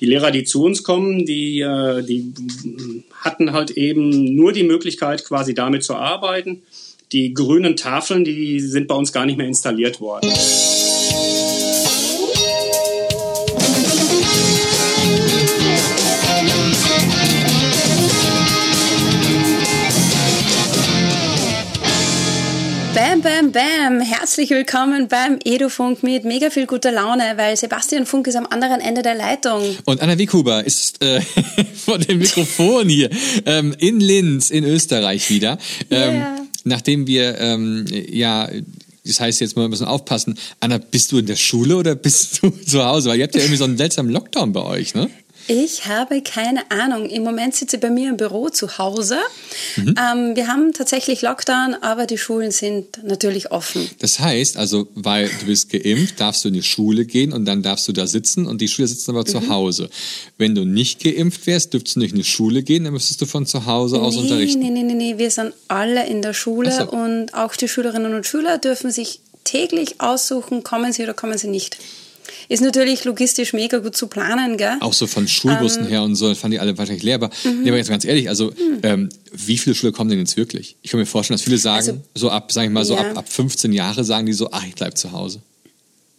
die Lehrer, die zu uns kommen, die, äh, die hatten halt eben nur die Möglichkeit, quasi damit zu arbeiten. Die grünen Tafeln, die sind bei uns gar nicht mehr installiert worden. Bam. Herzlich willkommen beim Edufunk mit mega viel guter Laune, weil Sebastian Funk ist am anderen Ende der Leitung. Und Anna Wikuba ist äh, vor dem Mikrofon hier ähm, in Linz in Österreich wieder. Ähm, yeah. Nachdem wir ähm, ja das heißt jetzt mal ein bisschen aufpassen. Anna, bist du in der Schule oder bist du zu Hause? Weil ihr habt ja irgendwie so einen seltsamen Lockdown bei euch, ne? Ich habe keine Ahnung. Im Moment sitze ich bei mir im Büro zu Hause. Mhm. Ähm, wir haben tatsächlich Lockdown, aber die Schulen sind natürlich offen. Das heißt, also, weil du bist geimpft, darfst du in die Schule gehen und dann darfst du da sitzen und die Schüler sitzen aber mhm. zu Hause. Wenn du nicht geimpft wärst, dürftest du nicht in die Schule gehen, dann müsstest du von zu Hause aus nee, unterrichten. Nee, nee, nee, nee, wir sind alle in der Schule so. und auch die Schülerinnen und Schüler dürfen sich täglich aussuchen, kommen sie oder kommen sie nicht. Ist natürlich logistisch mega gut zu planen, gell? Auch so von Schulbussen ähm, her und so, fand die alle wahrscheinlich leer. Aber, mhm. nee, aber jetzt ganz ehrlich, also mhm. ähm, wie viele Schüler kommen denn jetzt wirklich? Ich kann mir vorstellen, dass viele sagen, also, so ab, sag ich mal, so ja. ab, ab 15 Jahre sagen die so, ach, ich bleib zu Hause.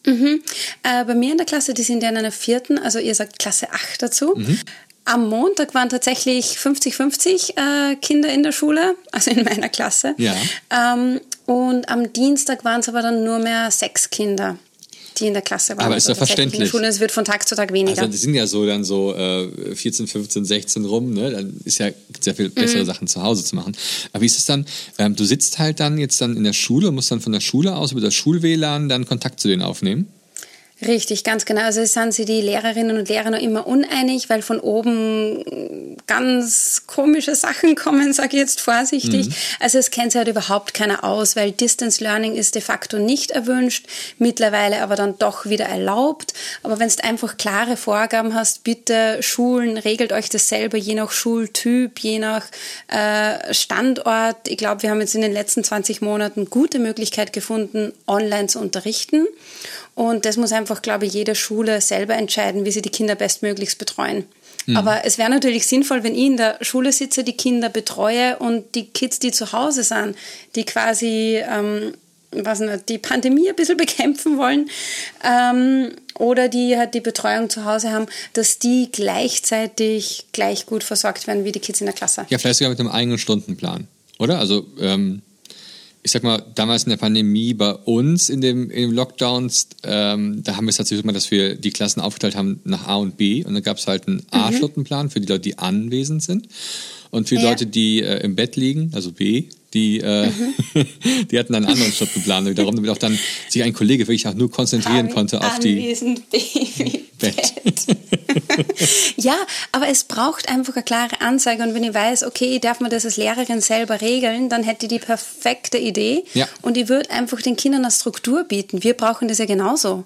Mhm. Äh, bei mir in der Klasse, die sind ja in einer vierten, also ihr sagt Klasse 8 dazu. Mhm. Am Montag waren tatsächlich 50-50 äh, Kinder in der Schule, also in meiner Klasse. Ja. Ähm, und am Dienstag waren es aber dann nur mehr sechs Kinder die in der Klasse waren. Aber ist ja also verständlich. Schule, es wird von Tag zu Tag weniger. Also die sind ja so dann so äh, 14, 15, 16 rum, ne? Dann ist ja sehr viel bessere mhm. Sachen zu Hause zu machen. Aber wie ist es dann? Ähm, du sitzt halt dann jetzt dann in der Schule und musst dann von der Schule aus über das Schul-WLAN dann Kontakt zu denen aufnehmen? Richtig, ganz genau. Also es sind sich die Lehrerinnen und Lehrer noch immer uneinig, weil von oben ganz komische Sachen kommen, sage ich jetzt vorsichtig. Mhm. Also es kennt sich halt überhaupt keiner aus, weil Distance Learning ist de facto nicht erwünscht, mittlerweile aber dann doch wieder erlaubt. Aber wenn du einfach klare Vorgaben hast, bitte Schulen, regelt euch das selber, je nach Schultyp, je nach äh, Standort. Ich glaube, wir haben jetzt in den letzten 20 Monaten gute Möglichkeit gefunden, online zu unterrichten. Und das muss einfach, glaube ich, jede Schule selber entscheiden, wie sie die Kinder bestmöglichst betreuen. Mhm. Aber es wäre natürlich sinnvoll, wenn ich in der Schule sitze, die Kinder betreue und die Kids, die zu Hause sind, die quasi ähm, was nicht, die Pandemie ein bisschen bekämpfen wollen ähm, oder die halt die Betreuung zu Hause haben, dass die gleichzeitig gleich gut versorgt werden wie die Kids in der Klasse. Ja, vielleicht sogar mit einem eigenen Stundenplan, oder? Also ähm, ich sag mal, damals in der Pandemie bei uns in dem, in dem Lockdowns, ähm, da haben wir es tatsächlich immer, dass wir die Klassen aufgeteilt haben nach A und B. Und dann gab es halt einen A-Stundenplan für die Leute, die anwesend sind. Und für die ja. Leute, die äh, im Bett liegen, also B, die, äh, mhm. die hatten einen anderen Stundenplan wiederum, damit auch dann sich ein Kollege wirklich auch nur konzentrieren An konnte auf anwesend die Baby Bett. ja, aber es braucht einfach eine klare Ansage. Und wenn ich weiß, okay, darf man das als Lehrerin selber regeln, dann hätte ich die perfekte Idee. Ja. Und ich würde einfach den Kindern eine Struktur bieten. Wir brauchen das ja genauso.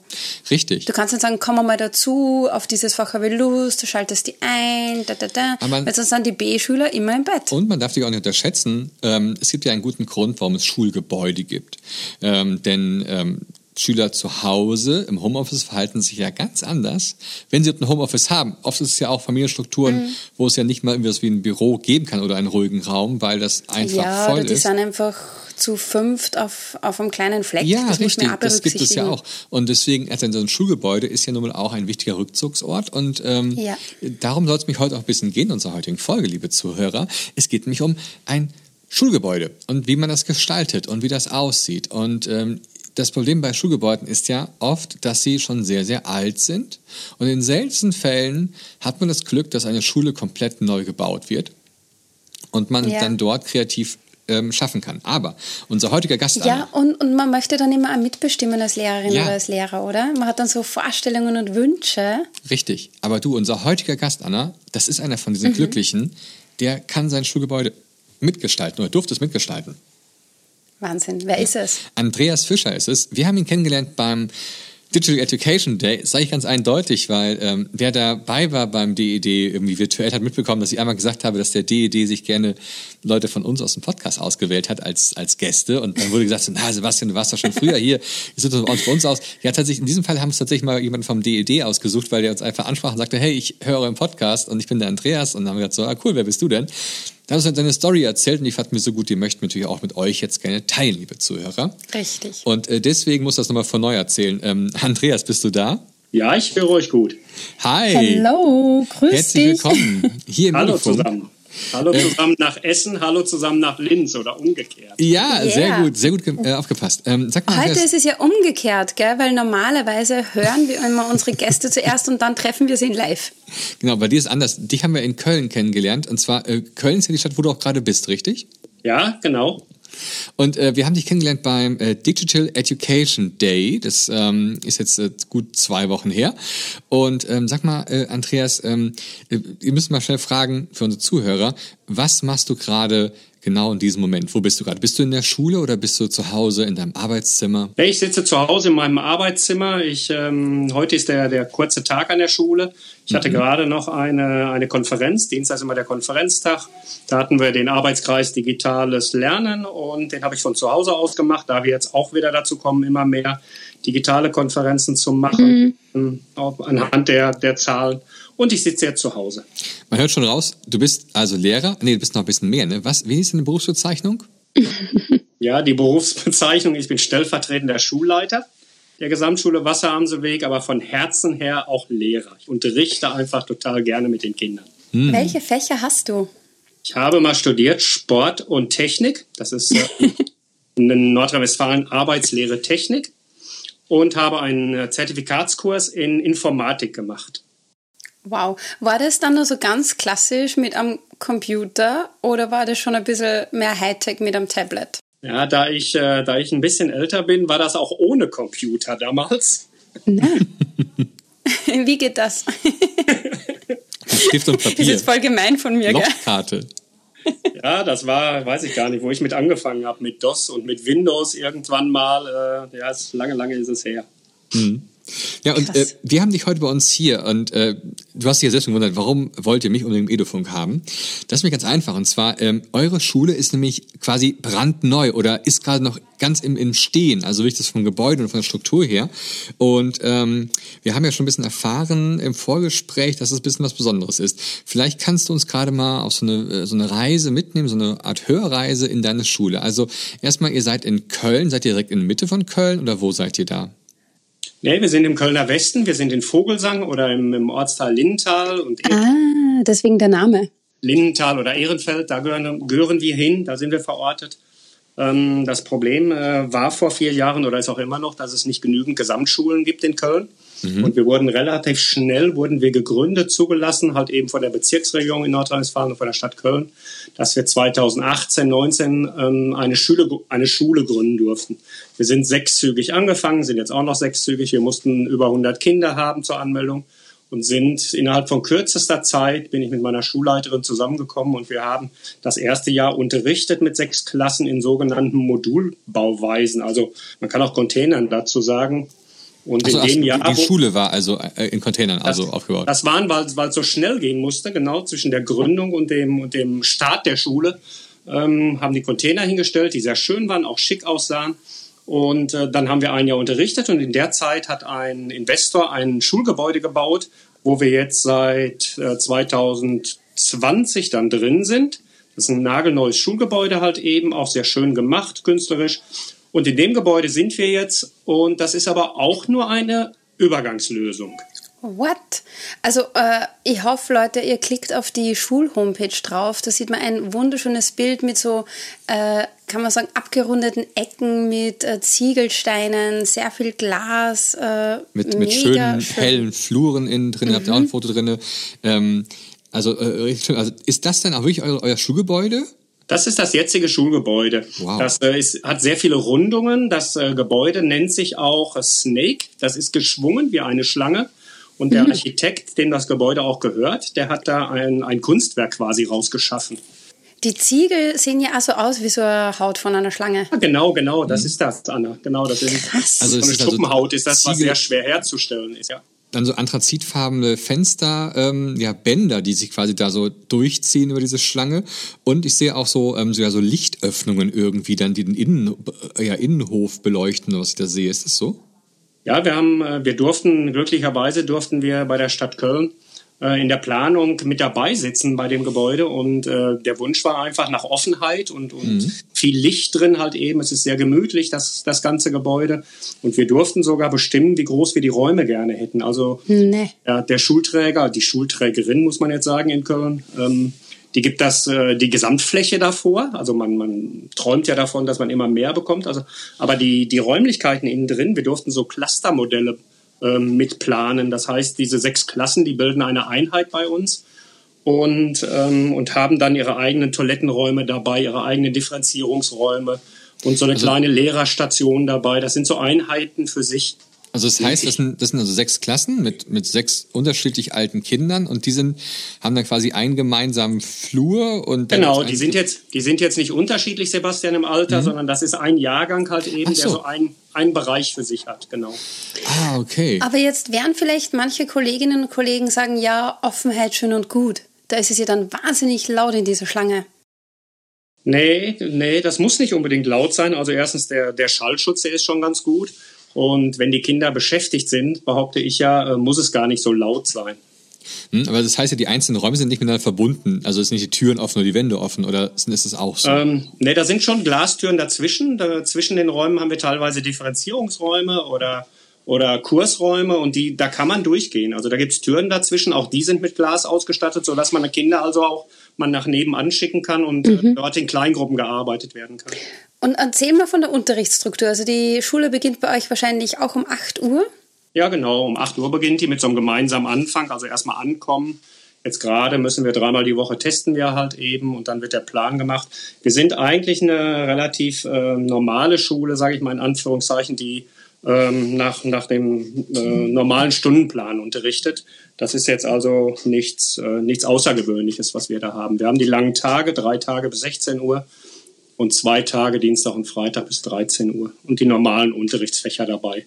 Richtig. Du kannst dann sagen, komm mal dazu, auf dieses Fach habe ich Lust, du schaltest die ein, da, da, da. Weil sonst sind die B-Schüler immer im Bett. Und man darf dich auch nicht unterschätzen, ähm, es gibt ja einen guten Grund, warum es Schulgebäude gibt. Ähm, denn ähm, Schüler zu Hause im Homeoffice verhalten sich ja ganz anders, wenn sie ein Homeoffice haben. Oft ist es ja auch Familienstrukturen, mhm. wo es ja nicht mal irgendwie wie ein Büro geben kann oder einen ruhigen Raum, weil das einfach ja, voll oder die ist. sind einfach zu fünft auf, auf einem kleinen Fleck. Ja, das richtig, das gibt es ja auch. Und deswegen, also so ein Schulgebäude ist ja nun mal auch ein wichtiger Rückzugsort. Und ähm, ja. darum soll es mich heute auch ein bisschen gehen, unserer heutigen Folge, liebe Zuhörer. Es geht nämlich um ein Schulgebäude und wie man das gestaltet und wie das aussieht. Und ähm, das Problem bei Schulgebäuden ist ja oft, dass sie schon sehr, sehr alt sind. Und in seltensten Fällen hat man das Glück, dass eine Schule komplett neu gebaut wird und man ja. dann dort kreativ ähm, schaffen kann. Aber unser heutiger Gast. Ja, und, und man möchte dann immer mitbestimmen als Lehrerin ja. oder als Lehrer, oder? Man hat dann so Vorstellungen und Wünsche. Richtig. Aber du, unser heutiger Gast, Anna, das ist einer von diesen mhm. Glücklichen, der kann sein Schulgebäude mitgestalten oder durfte es mitgestalten. Wahnsinn. Wer ist es? Andreas Fischer ist es. Wir haben ihn kennengelernt beim Digital Education Day, das sage ich ganz eindeutig, weil ähm, wer dabei war beim DED irgendwie virtuell hat mitbekommen, dass ich einmal gesagt habe, dass der DED sich gerne Leute von uns aus dem Podcast ausgewählt hat als, als Gäste und dann wurde gesagt, so, na Sebastian, du warst doch schon früher hier, ihr sitzt uns bei uns aus. Ja, tatsächlich, in diesem Fall haben es tatsächlich mal jemanden vom DED ausgesucht, weil der uns einfach ansprach und sagte, hey, ich höre euren Podcast und ich bin der Andreas und dann haben wir gesagt, so, ah, cool, wer bist du denn? Da hast du seine Story erzählt und die fand mir so gut, die möchten natürlich auch mit euch jetzt gerne teilen, liebe Zuhörer. Richtig. Und äh, deswegen muss das nochmal von neu erzählen. Ähm, Andreas, bist du da? Ja, ich höre euch gut. Hi. Hallo, grüß Herzlich dich. willkommen hier im Hallo Mikrofon. zusammen. Hallo zusammen nach Essen, hallo zusammen nach Linz oder umgekehrt. Ja, Yeah. sehr gut, sehr gut äh, aufgepasst. Ähm, sag mal, Heute ist es ja umgekehrt, gell? weil normalerweise hören wir immer unsere Gäste zuerst und dann treffen wir sie in live. genau, bei dir ist anders. Dich haben wir in Köln kennengelernt. Und zwar, äh, Köln ist ja die Stadt, wo du auch gerade bist, richtig? Ja, genau. Und äh, wir haben dich kennengelernt beim äh, Digital Education Day. Das ähm, ist jetzt äh, gut zwei Wochen her. Und ähm, sag mal, äh, Andreas, ähm, äh, ihr müsst mal schnell fragen für unsere Zuhörer, was machst du gerade genau in diesem Moment? Wo bist du gerade? Bist du in der Schule oder bist du zu Hause in deinem Arbeitszimmer? Ich sitze zu Hause in meinem Arbeitszimmer. Ich, ähm, heute ist der, der kurze Tag an der Schule. Ich hatte gerade noch eine, eine Konferenz. Dienstag ist immer der Konferenztag. Da hatten wir den Arbeitskreis Digitales Lernen und den habe ich von zu Hause aus gemacht, da wir jetzt auch wieder dazu kommen, immer mehr digitale Konferenzen zu machen, auch anhand der, der Zahlen. Und ich sitze jetzt zu Hause. Man hört schon raus, du bist also Lehrer. Nee, du bist noch ein bisschen mehr, ne? Was, wie ist deine Berufsbezeichnung? Ja, die Berufsbezeichnung, ich bin stellvertretender Schulleiter der Gesamtschule Wasseramselweg, aber von Herzen her auch Lehrer. Ich unterrichte einfach total gerne mit den Kindern. Welche Fächer hast du? Ich habe mal studiert Sport und Technik. Das ist äh, in Nordrhein-Westfalen Arbeitslehre Technik und habe einen äh, Zertifikatskurs in Informatik gemacht. Wow. War das dann nur so ganz klassisch mit am Computer oder war das schon ein bisschen mehr Hightech mit am Tablet? Ja, da ich, äh, da ich ein bisschen älter bin, war das auch ohne Computer damals. Wie geht das? Stift und Das ist Papier. voll gemein von mir, gell? Ja, das war, weiß ich gar nicht, wo ich mit angefangen habe, mit DOS und mit Windows irgendwann mal. Äh, ja, ist, lange, lange ist es her. Ja, und äh, wir haben dich heute bei uns hier und äh, du hast dich ja selbst schon gewundert, warum wollt ihr mich unbedingt im Edufunk haben? Das ist mir ganz einfach und zwar, ähm, eure Schule ist nämlich quasi brandneu oder ist gerade noch ganz im, im Stehen, also wirklich das vom Gebäude und von der Struktur her. Und ähm, wir haben ja schon ein bisschen erfahren im Vorgespräch, dass es ein bisschen was Besonderes ist. Vielleicht kannst du uns gerade mal auf so eine, äh, so eine Reise mitnehmen, so eine Art Hörreise in deine Schule. Also erstmal, ihr seid in Köln, seid ihr direkt in Mitte von Köln oder wo seid ihr da? Nee, wir sind im Kölner Westen, wir sind in Vogelsang oder im, im Ortsteil Lindenthal und Ah, deswegen der Name. Lindenthal oder Ehrenfeld, da gehören, gehören wir hin, da sind wir verortet. Ähm, das Problem äh, war vor vier Jahren oder ist auch immer noch, dass es nicht genügend Gesamtschulen gibt in Köln. Und wir wurden relativ schnell, wurden wir gegründet, zugelassen, halt eben von der Bezirksregierung in Nordrhein-Westfalen und von der Stadt Köln, dass wir 2018, 19 ähm, eine, Schule, eine Schule gründen durften. Wir sind sechszügig angefangen, sind jetzt auch noch sechszügig. Wir mussten über 100 Kinder haben zur Anmeldung und sind innerhalb von kürzester Zeit, bin ich mit meiner Schulleiterin zusammengekommen und wir haben das erste Jahr unterrichtet mit sechs Klassen in sogenannten Modulbauweisen. Also man kann auch Containern dazu sagen. Und Also, in dem Jahr, die Schule war also äh, in Containern also aufgebaut. das waren, weil weil es so schnell gehen musste, genau zwischen der Gründung und dem, und dem Start der Schule, ähm, haben die Container hingestellt, die sehr schön waren, auch schick aussahen. Und äh, dann haben wir ein Jahr unterrichtet und in der Zeit hat ein Investor ein Schulgebäude gebaut, wo wir jetzt seit äh, 2020 dann drin sind. Das ist ein nagelneues Schulgebäude halt eben, auch sehr schön gemacht, künstlerisch. Und in dem Gebäude sind wir jetzt und das ist aber auch nur eine Übergangslösung. What? Also äh, ich hoffe, Leute, ihr klickt auf die Schulhomepage drauf. Da sieht man ein wunderschönes Bild mit so, äh, kann man sagen, abgerundeten Ecken mit äh, Ziegelsteinen, sehr viel Glas. Äh, mit, mit schönen, schön. hellen Fluren innen drin, habt ihr auch ein Foto drin. Ähm, also, äh, also ist das denn auch wirklich euer, euer Schulgebäude? Das ist das jetzige Schulgebäude. Wow. Das äh, ist, hat sehr viele Rundungen. Das äh, Gebäude nennt sich auch Snake. Das ist geschwungen wie eine Schlange. Und der Architekt, dem das Gebäude auch gehört, der hat da ein, ein Kunstwerk quasi rausgeschaffen. Die Ziegel sehen ja auch so aus wie so eine Haut von einer Schlange. Ja, genau, genau, das mhm. ist das, Anna. Genau, das ist Krass. Also so eine Schuppenhaut also ist das, was sehr schwer herzustellen ist, ja. Dann so anthrazitfarbene Fenster, ähm, ja, Bänder, die sich quasi da so durchziehen über diese Schlange. Und ich sehe auch so, ähm, so, ja, so Lichtöffnungen irgendwie, dann die den Innen, äh, ja, Innenhof beleuchten, was ich da sehe. Ist das so? Ja, wir haben, äh, wir durften, glücklicherweise durften wir bei der Stadt Köln äh, in der Planung mit dabei sitzen bei dem Gebäude und äh, der Wunsch war einfach nach Offenheit und, und mhm. viel Licht drin halt eben. Es ist sehr gemütlich, das, das ganze Gebäude und wir durften sogar bestimmen, wie groß wir die Räume gerne hätten. Also nee. ja, der Schulträger, die Schulträgerin muss man jetzt sagen in Köln, ähm, die gibt das äh, die Gesamtfläche davor. Also man, man träumt ja davon, dass man immer mehr bekommt. Also, aber die, die Räumlichkeiten innen drin, wir durften so Clustermodelle ähm, mitplanen. Das heißt, diese sechs Klassen, die bilden eine Einheit bei uns und, ähm, und haben dann ihre eigenen Toilettenräume dabei, ihre eigenen Differenzierungsräume und so eine also, kleine Lehrerstation dabei. Das sind so Einheiten für sich. Also das heißt, das sind, das sind also sechs Klassen mit, mit sechs unterschiedlich alten Kindern und die sind, haben dann quasi einen gemeinsamen Flur und Genau, die sind jetzt, die sind jetzt nicht unterschiedlich, Sebastian, im Alter, mhm. sondern das ist ein Jahrgang halt eben, so. der so ein, einen Bereich für sich hat, genau. Ah, okay. Aber jetzt werden vielleicht manche Kolleginnen und Kollegen sagen, ja, Offenheit schön und gut. Da ist es ja dann wahnsinnig laut in dieser Schlange. Nee, nee, das muss nicht unbedingt laut sein. Also erstens, der, der Schallschutz, der ist schon ganz gut. Und wenn die Kinder beschäftigt sind, behaupte ich ja, äh, muss es gar nicht so laut sein. Hm, aber das heißt ja, die einzelnen Räume sind nicht miteinander verbunden. Also ist nicht die Türen offen oder die Wände offen oder ist es auch so? Ähm, ne, da sind schon Glastüren dazwischen. Da, zwischen den Räumen haben wir teilweise Differenzierungsräume oder, oder Kursräume und die, da kann man durchgehen. Also da gibt es Türen dazwischen, auch die sind mit Glas ausgestattet, sodass man Kinder also auch man nach nebenan schicken kann und äh, mhm. dort in Kleingruppen gearbeitet werden kann. Und erzähl mal von der Unterrichtsstruktur. Also die Schule beginnt bei euch wahrscheinlich auch um 8 Uhr? Ja, genau. Um 8 Uhr beginnt die mit so einem gemeinsamen Anfang, also erstmal ankommen. Jetzt gerade müssen wir dreimal die Woche testen wir halt eben und dann wird der Plan gemacht. Wir sind eigentlich eine relativ äh, normale Schule, sage ich mal in Anführungszeichen, die ähm, nach, nach dem äh, normalen Stundenplan unterrichtet. Das ist jetzt also nichts, äh, nichts Außergewöhnliches, was wir da haben. Wir haben die langen Tage, drei Tage bis 16 Uhr und zwei Tage Dienstag und Freitag bis 13 Uhr und die normalen Unterrichtsfächer dabei.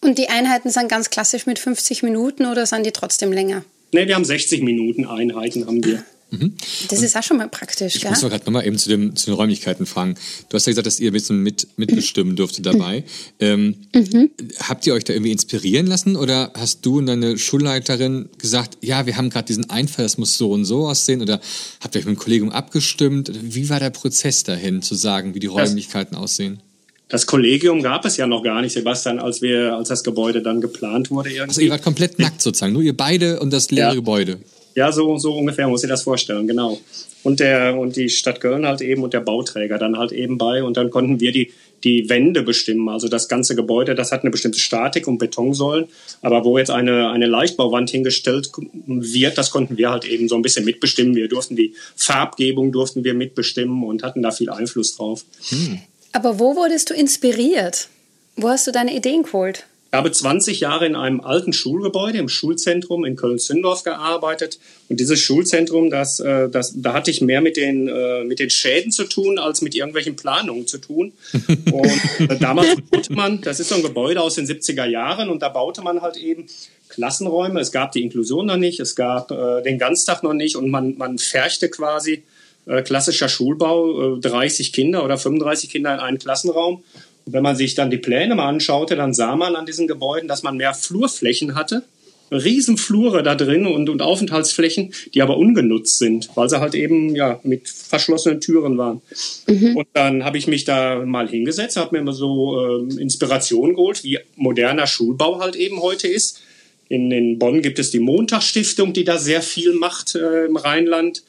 Und die Einheiten sind ganz klassisch mit 50 Minuten oder sind die trotzdem länger? Ne, wir haben 60 Minuten Einheiten haben wir. Mhm. Das ist auch schon mal praktisch. Ich gell? muss doch gerade nochmal eben zu, dem, zu den Räumlichkeiten fragen. Du hast ja gesagt, dass ihr ein bisschen mit, mitbestimmen durftet dabei. Ähm, mhm. Habt ihr euch da irgendwie inspirieren lassen oder hast du und deine Schulleiterin gesagt, ja, wir haben gerade diesen Einfall, das muss so und so aussehen? Oder habt ihr euch mit dem Kollegium abgestimmt? Wie war der Prozess dahin, zu sagen, wie die Räumlichkeiten das, aussehen? Das Kollegium gab es ja noch gar nicht, Sebastian, als wir, als das Gebäude dann geplant wurde. Irgendwie. Also ihr wart komplett nackt sozusagen, nur ihr beide und das leere ja. Gebäude. Ja, so, so ungefähr muss ich das vorstellen, genau. Und der, und die Stadt Köln halt eben und der Bauträger dann halt eben bei. Und dann konnten wir die, die Wände bestimmen. Also das ganze Gebäude, das hat eine bestimmte Statik und Betonsäulen. Aber wo jetzt eine, eine Leichtbauwand hingestellt wird, das konnten wir halt eben so ein bisschen mitbestimmen. Wir durften die Farbgebung durften wir mitbestimmen und hatten da viel Einfluss drauf. Hm. Aber wo wurdest du inspiriert? Wo hast du deine Ideen geholt? Ich habe 20 Jahre in einem alten Schulgebäude im Schulzentrum in Köln-Zündorf gearbeitet. Und dieses Schulzentrum, das, äh, das, da hatte ich mehr mit den, äh, mit den Schäden zu tun, als mit irgendwelchen Planungen zu tun. Und äh, damals baute man, das ist so ein Gebäude aus den 70er Jahren, und da baute man halt eben Klassenräume. Es gab die Inklusion noch nicht, es gab den Ganztag noch nicht und man, man färchte quasi klassischer Schulbau, 30 Kinder oder 35 Kinder in einen Klassenraum. Und wenn man sich dann die Pläne mal anschaute, dann sah man an diesen Gebäuden, dass man mehr Flurflächen hatte. Riesenflure da drin und, und Aufenthaltsflächen, die aber ungenutzt sind, weil sie halt eben ja mit verschlossenen Türen waren. Mhm. Und dann habe ich mich da mal hingesetzt, habe mir immer so äh, Inspiration geholt, wie moderner Schulbau halt eben heute ist. In, in Bonn gibt es die Montagsstiftung, die da sehr viel macht äh, im Rheinland,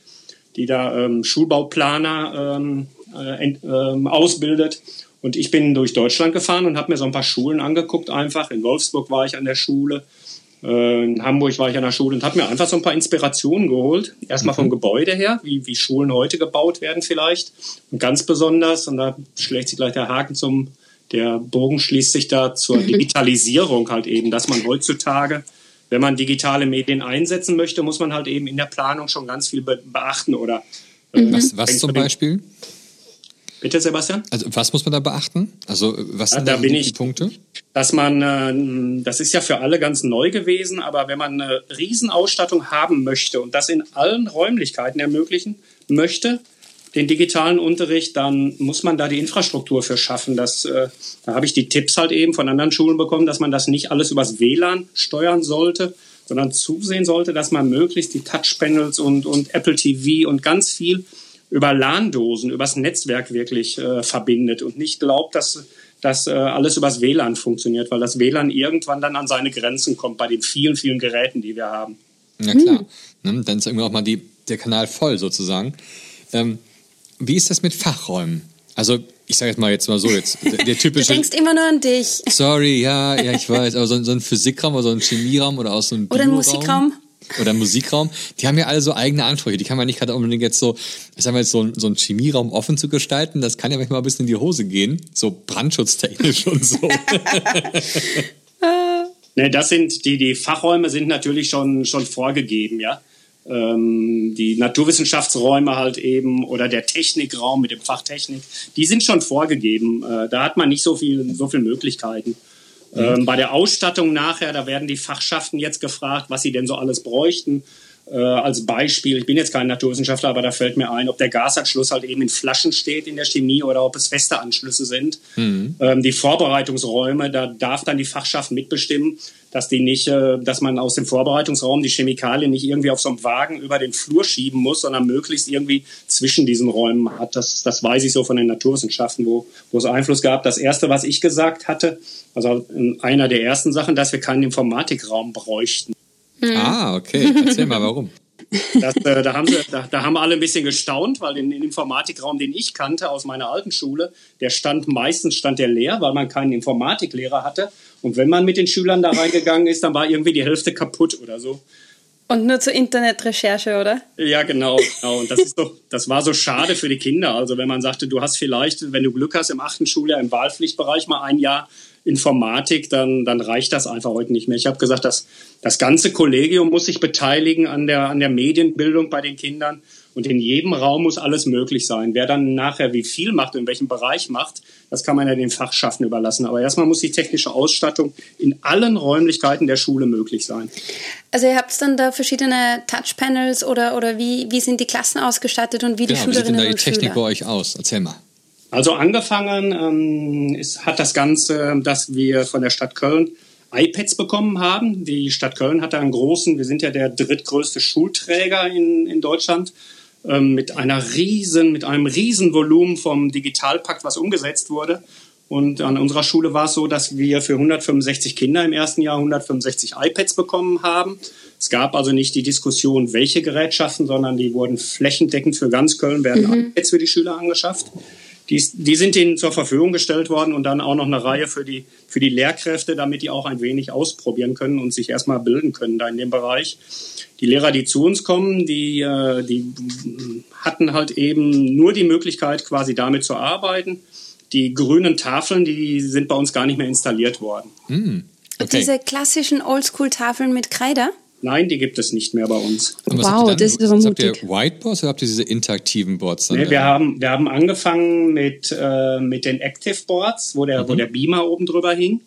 die da ähm, Schulbauplaner ähm, äh, äh, ausbildet. Und ich bin durch Deutschland gefahren und habe mir so ein paar Schulen angeguckt einfach. In Wolfsburg war ich an der Schule, äh, in Hamburg war ich an der Schule und habe mir einfach so ein paar Inspirationen geholt. Erstmal vom mhm. Gebäude her, wie, wie Schulen heute gebaut werden vielleicht. Und ganz besonders, und da schlägt sich gleich der Haken zum, der Bogen schließt sich da zur. Digitalisierung halt eben, dass man heutzutage wenn man digitale Medien einsetzen möchte, muss man halt eben in der Planung schon ganz viel beachten oder Mhm. Was, was zum Beispiel? Bitte, Sebastian? Also was muss man da beachten? Also was sind da, da bin die ich, Punkte? Dass man, äh, das ist ja für alle ganz neu gewesen, aber wenn man eine Riesenausstattung haben möchte und das in allen Räumlichkeiten ermöglichen möchte, den digitalen Unterricht, dann muss man da die Infrastruktur für schaffen. Das, äh, da habe ich die Tipps halt eben von anderen Schulen bekommen, dass man das nicht alles übers WLAN steuern sollte, sondern zusehen sollte, dass man möglichst die Touchpanels und, und Apple TV und ganz viel über LAN-Dosen, übers Netzwerk wirklich äh, verbindet und nicht glaubt, dass dass äh, alles übers WLAN funktioniert, weil das WLAN irgendwann dann an seine Grenzen kommt bei den vielen, vielen Geräten, die wir haben. Ja klar, hm. dann ist irgendwann auch mal die, der Kanal voll sozusagen. Ähm, wie ist das mit Fachräumen? Also ich sage jetzt mal jetzt mal so jetzt der typische. Du denkst immer nur an dich. Sorry, ja, ja, ich weiß, aber so, so ein Physikraum oder so ein Chemieraum oder auch so ein Oder ein Musikraum oder Musikraum, die haben ja alle so eigene Ansprüche. Die kann man nicht gerade unbedingt jetzt so, ich sag mal jetzt so, so ein Chemieraum offen zu gestalten, das kann ja manchmal ein bisschen in die Hose gehen, so brandschutztechnisch und so. ne, das sind, die, die Fachräume sind natürlich schon, schon vorgegeben, ja. Ähm, die Naturwissenschaftsräume halt eben oder der Technikraum mit dem Fach Technik, die sind schon vorgegeben. Äh, da hat man nicht so viel, so viel Möglichkeiten. Ähm, bei der Ausstattung nachher, da werden die Fachschaften jetzt gefragt, was sie denn so alles bräuchten. Äh, als Beispiel, ich bin jetzt kein Naturwissenschaftler, aber da fällt mir ein, ob der Gasanschluss halt eben in Flaschen steht in der Chemie oder ob es feste Anschlüsse sind. Mhm. Ähm, die Vorbereitungsräume, da darf dann die Fachschaft mitbestimmen, dass die nicht, äh, dass man aus dem Vorbereitungsraum die Chemikalien nicht irgendwie auf so einem Wagen über den Flur schieben muss, sondern möglichst irgendwie zwischen diesen Räumen hat. Das, das weiß ich so von den Naturwissenschaften, wo, wo es Einfluss gab. Das erste, was ich gesagt hatte, also einer der ersten Sachen, dass wir keinen Informatikraum bräuchten. Mhm. Ah, okay. Erzähl mal, warum. Das, äh, da, haben sie, da, da, haben alle ein bisschen gestaunt, weil den, den, Informatikraum, den ich kannte aus meiner alten Schule, der stand meistens stand der leer, weil man keinen Informatiklehrer hatte. Und wenn man mit den Schülern da reingegangen ist, dann war irgendwie die Hälfte kaputt oder so. Und nur zur Internetrecherche, oder? Ja, genau. genau. Und das, ist doch, das war so schade für die Kinder. Also wenn man sagte, du hast vielleicht, wenn du Glück hast, im achten Schuljahr im Wahlpflichtbereich mal ein Jahr Informatik, dann, dann reicht das einfach heute nicht mehr. Ich habe gesagt, dass das ganze Kollegium muss sich beteiligen an der, an der Medienbildung bei den Kindern. Und in jedem Raum muss alles möglich sein. Wer dann nachher wie viel macht und in welchem Bereich macht, das kann man ja den Fachschaften überlassen. Aber erstmal muss die technische Ausstattung in allen Räumlichkeiten der Schule möglich sein. Also ihr habt dann da verschiedene Touchpanels oder, oder wie, wie sind die Klassen ausgestattet und wie die genau, Schülerinnen wie sieht denn da die Technik bei euch aus? Erzähl mal. Also angefangen ähm, ist, hat das Ganze, dass wir von der Stadt Köln iPads bekommen haben. Die Stadt Köln hat da einen großen, wir sind ja der drittgrößte Schulträger in, in Deutschland, ähm, mit einer riesen, mit einem riesen Volumen vom Digitalpakt, was umgesetzt wurde. Und an unserer Schule war es so, dass wir für 165 Kinder im ersten Jahr 165 iPads bekommen haben. Es gab also nicht die Diskussion, welche Gerätschaften, sondern die wurden flächendeckend für ganz Köln, werden mhm. iPads für die Schüler angeschafft. Die, die sind ihnen zur Verfügung gestellt worden und dann auch noch eine Reihe für die, für die Lehrkräfte, damit die auch ein wenig ausprobieren können und sich erstmal bilden können da in dem Bereich. Die Lehrer, die zu uns kommen, die, äh, die hatten halt eben nur die Möglichkeit, quasi damit zu arbeiten. Die grünen Tafeln, die sind bei uns gar nicht mehr installiert worden. Mm, okay. Diese klassischen Oldschool-Tafeln mit Kreide? Nein, die gibt es nicht mehr bei uns. wow, das ist aber mutig. Habt ihr Whiteboards oder habt ihr diese interaktiven Boards? Nee, wir haben, wir haben angefangen mit, äh, mit den Active Boards, wo der, mhm. wo der Beamer oben drüber hing.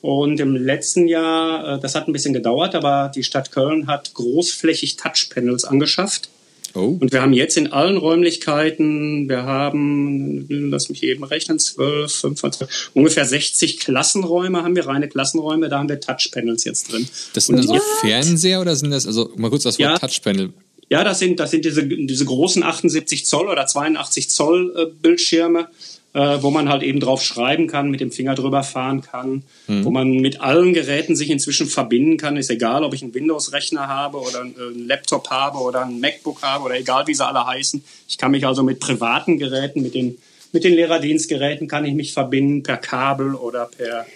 Und im letzten Jahr, äh, das hat ein bisschen gedauert, aber die Stadt Köln hat großflächig Touchpanels angeschafft. Oh. Und wir haben jetzt in allen Räumlichkeiten, wir haben, lass mich eben rechnen, 12, 25, ungefähr 60 Klassenräume haben wir, reine Klassenräume, da haben wir Touchpanels jetzt drin. Das sind also Fernseher oder sind das, also mal kurz das Wort ja, Touchpanel. Ja, das sind, das sind diese, diese großen 78 Zoll oder 82 Zoll äh, Bildschirme äh, wo man halt eben drauf schreiben kann, mit dem Finger drüber fahren kann, mhm. wo man mit allen Geräten sich inzwischen verbinden kann. Ist egal, ob ich einen Windows-Rechner habe oder einen Laptop habe oder ein MacBook habe oder egal, wie sie alle heißen. Ich kann mich also mit privaten Geräten, mit den, mit den Lehrerdienstgeräten kann ich mich verbinden per Kabel oder per,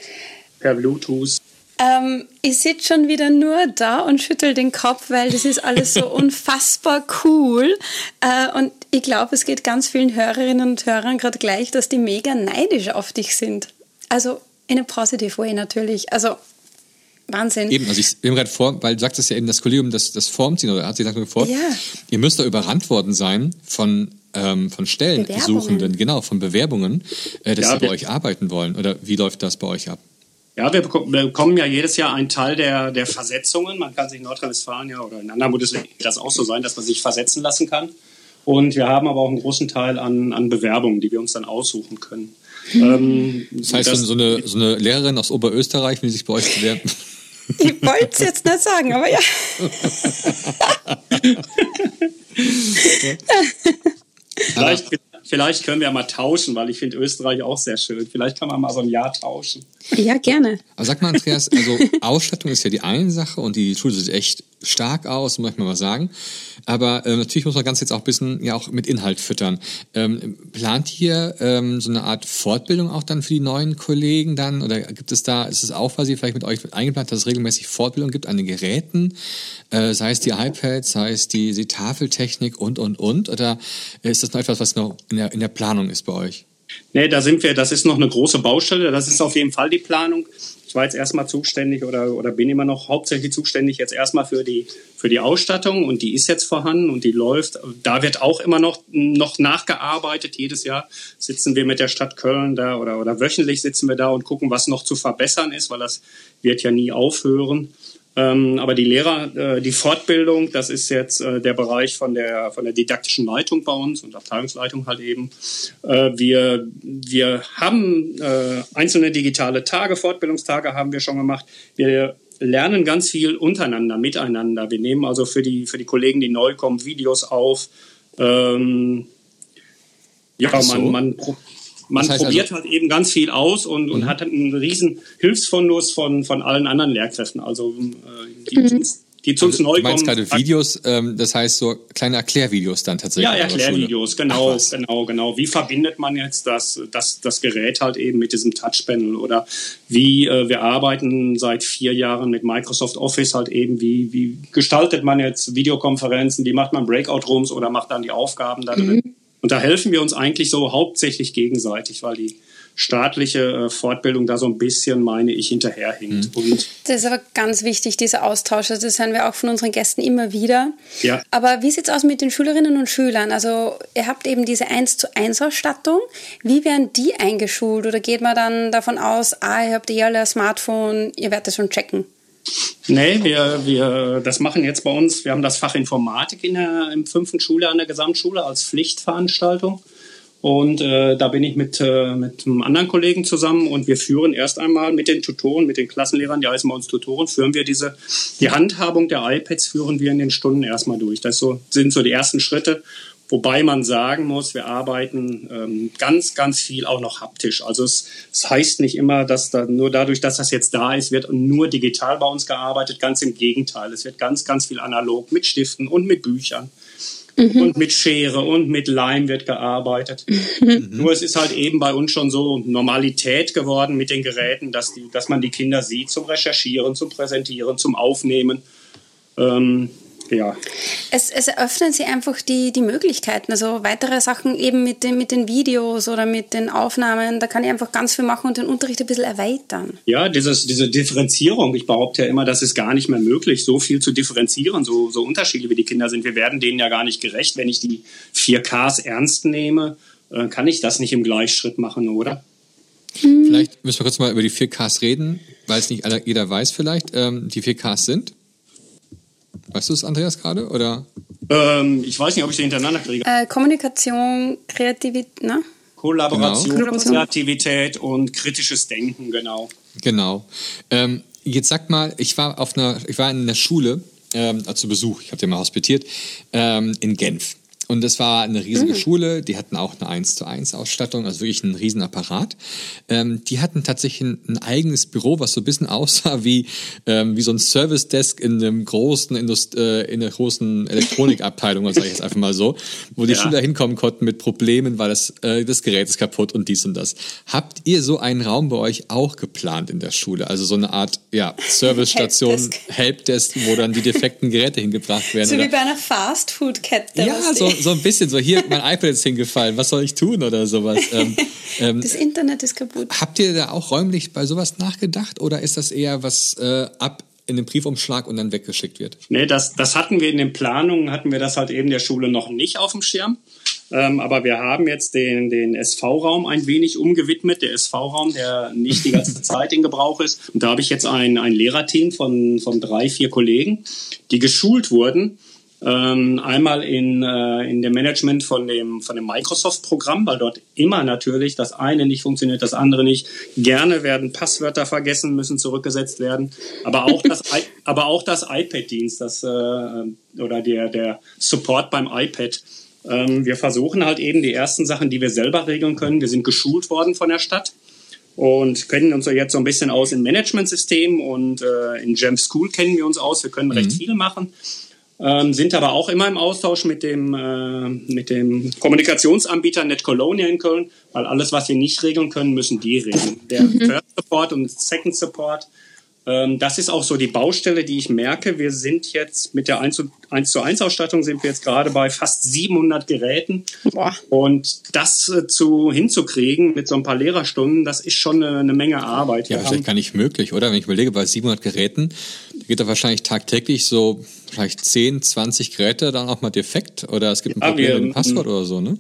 per Bluetooth. Ähm, ich sitze schon wieder nur da und schüttel den Kopf, weil das ist alles so unfassbar cool. Äh, und ich glaube, es geht ganz vielen Hörerinnen und Hörern gerade gleich, dass die mega neidisch auf dich sind. Also in a positive way natürlich. Also Wahnsinn. Eben, also ich bin gerade vor, weil du sagst es ja eben, das Kollegium, das, das formt sie, oder hat sie gesagt sofort, ja. ihr müsst da überrannt worden sein von, ähm, von Stellensuchenden, genau, von Bewerbungen, äh, dass ja, sie bei euch arbeiten wollen. Oder wie läuft das bei euch ab? Ja, wir bekommen ja jedes Jahr einen Teil der, der Versetzungen. Man kann sich in Nordrhein-Westfalen ja oder in anderen Bundesländern das auch so sein, dass man sich versetzen lassen kann. Und wir haben aber auch einen großen Teil an, an Bewerbungen, die wir uns dann aussuchen können. Ähm, das heißt, das, so, eine, so eine Lehrerin aus Oberösterreich will sich bei euch bewerben. Ich wollte es jetzt nicht sagen, aber ja. Vielleicht, vielleicht können wir mal tauschen, weil ich finde Österreich auch sehr schön. Vielleicht kann man mal so ein Jahr tauschen. Ja, gerne. Aber sag mal, Andreas, also Ausstattung ist ja die eine Sache und die Schule sieht echt stark aus, muss ich mal sagen. Aber äh, natürlich muss man ganz jetzt auch ein bisschen ja auch mit Inhalt füttern. Ähm, plant ihr ähm, so eine Art Fortbildung auch dann für die neuen Kollegen dann? Oder gibt es da, ist es auch quasi vielleicht mit euch eingeplant, dass es regelmäßig Fortbildung gibt an den Geräten? Äh, sei es die iPads, sei es die, die Tafeltechnik und, und, und? Oder ist das noch etwas, was noch in der, in der Planung ist bei euch? Nee, da sind wir, das ist noch eine große Baustelle. Das ist auf jeden Fall die Planung. Ich war jetzt erstmal zuständig oder, oder bin immer noch hauptsächlich zuständig jetzt erstmal für die, für die Ausstattung und die ist jetzt vorhanden und die läuft. Da wird auch immer noch, noch nachgearbeitet. Jedes Jahr sitzen wir mit der Stadt Köln da oder, oder wöchentlich sitzen wir da und gucken, was noch zu verbessern ist, weil das wird ja nie aufhören. Ähm, aber die Lehrer, äh, die Fortbildung, das ist jetzt äh, der Bereich von der, von der didaktischen Leitung bei uns und Abteilungsleitung halt eben. Äh, wir, wir haben einzelne digitale Tage, Fortbildungstage haben wir schon gemacht. Wir lernen ganz viel untereinander, miteinander. Wir nehmen also für die, für die Kollegen, die neu kommen, Videos auf. Ähm, ja, so. man, man, man das heißt probiert also, halt eben ganz viel aus und, und mhm. hat einen riesen Hilfsfundus von, von allen anderen Lehrkräften. Also äh, die, mhm. die zu uns also, neu du meinst gerade Videos, ähm, das heißt so kleine Erklärvideos dann tatsächlich. Ja, Erklärvideos, genau, genau, genau. Wie verbindet man jetzt das, das, das Gerät halt eben mit diesem Touchpanel oder wie äh, wir arbeiten seit vier Jahren mit Microsoft Office halt eben, wie, wie gestaltet man jetzt Videokonferenzen, wie macht man Breakout-Rooms oder macht dann die Aufgaben da drin. Mhm. Und da helfen wir uns eigentlich so hauptsächlich gegenseitig, weil die staatliche äh, Fortbildung da so ein bisschen, meine ich, hinterherhinkt. Mhm. Und das ist aber ganz wichtig, dieser Austausch. Also das hören wir auch von unseren Gästen immer wieder. Ja. Aber wie sieht es aus mit den Schülerinnen und Schülern? Also ihr habt eben diese 1 zu 1 Ausstattung. Wie werden die eingeschult? Oder geht man dann davon aus, ah, ihr habt eh alle ein Smartphone, ihr werdet das schon checken? Nee, wir, wir, das machen jetzt bei uns, wir haben das Fach Informatik in der, im fünften Schuljahr an der Gesamtschule als Pflichtveranstaltung. Und äh, da bin ich mit, äh, mit einem anderen Kollegen zusammen und wir führen erst einmal mit den Tutoren, mit den Klassenlehrern, die heißen bei uns Tutoren, führen wir diese, die Handhabung der iPads führen wir in den Stunden erstmal durch. Das so, sind so die ersten Schritte. Wobei man sagen muss, wir arbeiten ähm, ganz, ganz viel auch noch haptisch. Also es, es heißt nicht immer, dass da nur dadurch, dass das jetzt da ist, wird nur digital bei uns gearbeitet. Ganz im Gegenteil. Es wird ganz, ganz viel analog mit Stiften und mit Büchern. Mhm. Und mit Schere und mit Leim wird gearbeitet. Mhm. Nur es ist halt eben bei uns schon so Normalität geworden mit den Geräten, dass, die, dass man die Kinder sieht zum Recherchieren, zum Präsentieren, zum Aufnehmen. Ähm, ja. Es, es eröffnen sie einfach die, die Möglichkeiten. Also weitere Sachen eben mit den, mit den Videos oder mit den Aufnahmen, da kann ich einfach ganz viel machen und den Unterricht ein bisschen erweitern. Ja, dieses, diese Differenzierung. Ich behaupte ja immer, das ist gar nicht mehr möglich, so viel zu differenzieren, so, so unterschiedlich wie die Kinder sind. Wir werden denen ja gar nicht gerecht. Wenn ich die 4Ks ernst nehme, äh, kann ich das nicht im Gleichschritt machen, oder? Vielleicht müssen wir kurz mal über die 4Ks reden, weil es nicht jeder weiß vielleicht. Ähm, die 4Ks sind? Weißt du es, Andreas, gerade? Oder? Ähm, ich weiß nicht, ob ich sie hintereinander kriege. Äh, Kommunikation, Kreativität, ne? Kollaboration, genau. Kreativität und kritisches Denken, genau. Genau. Ähm, jetzt sag mal, ich war auf einer, ich war in einer Schule ähm, zu Besuch, ich habe ja mal hospitiert, ähm, in Genf. Und das war eine riesige mhm. Schule, die hatten auch eine 1 zu 1 Ausstattung, also wirklich ein riesen Apparat. Ähm, die hatten tatsächlich ein, ein, eigenes Büro, was so ein bisschen aussah wie, ähm, wie so ein Service Desk in einem großen Indust äh, in einer großen Elektronikabteilung, sage ich jetzt einfach mal so, wo die ja. Schüler hinkommen konnten mit Problemen, weil das, äh, das Gerät ist kaputt und dies und das. Habt ihr so einen Raum bei euch auch geplant in der Schule? Also so eine Art ja, Servicestation, Helpdesk, wo dann die defekten Geräte hingebracht werden? So oder? wie bei einer Fastfood-Kette. Ja, so, so ein bisschen so, hier, mein iPad ist hingefallen, was soll ich tun oder sowas. Ähm, ähm, das Internet ist kaputt. Habt ihr da auch räumlich bei sowas nachgedacht oder ist das eher was äh, ab in den Briefumschlag und dann weggeschickt wird? Nee, das, das hatten wir in den Planungen, hatten wir das halt eben der Schule noch nicht auf dem Schirm. Ähm, aber wir haben jetzt den, den SV-Raum ein wenig umgewidmet. Der SV-Raum, der nicht die ganze Zeit in Gebrauch ist. Und da habe ich jetzt ein, ein Lehrerteam von, von drei, vier Kollegen, die geschult wurden, ähm, einmal in, äh, in dem Management von dem, von dem Microsoft-Programm, weil dort immer natürlich das eine nicht funktioniert, das andere nicht. Gerne werden Passwörter vergessen, müssen zurückgesetzt werden. Aber auch das, aber auch das iPad-Dienst, das, äh, oder der, der Support beim iPad. Ähm, wir versuchen halt eben die ersten Sachen, die wir selber regeln können. Wir sind geschult worden von der Stadt und kennen uns jetzt so ein bisschen aus im Managementsystem und äh, in Gem School kennen wir uns aus. Wir können recht mhm. viel machen ähm, sind aber auch immer im Austausch mit dem, äh, mit dem Kommunikationsanbieter NetColonia in Köln, weil alles, was wir nicht regeln können, müssen die regeln. Der mhm. First Support und Second Support das ist auch so die Baustelle, die ich merke. Wir sind jetzt mit der 1 zu 1, zu 1 Ausstattung sind wir jetzt gerade bei fast 700 Geräten. Boah. Und das äh, zu, hinzukriegen mit so ein paar Lehrerstunden, das ist schon eine, eine Menge Arbeit. Ja, das ist gar nicht möglich, oder? Wenn ich überlege, bei 700 Geräten geht da wahrscheinlich tagtäglich so vielleicht 10, 20 Geräte dann auch mal defekt oder es gibt ein ja, Problem wir, mit dem Passwort oder so, ne?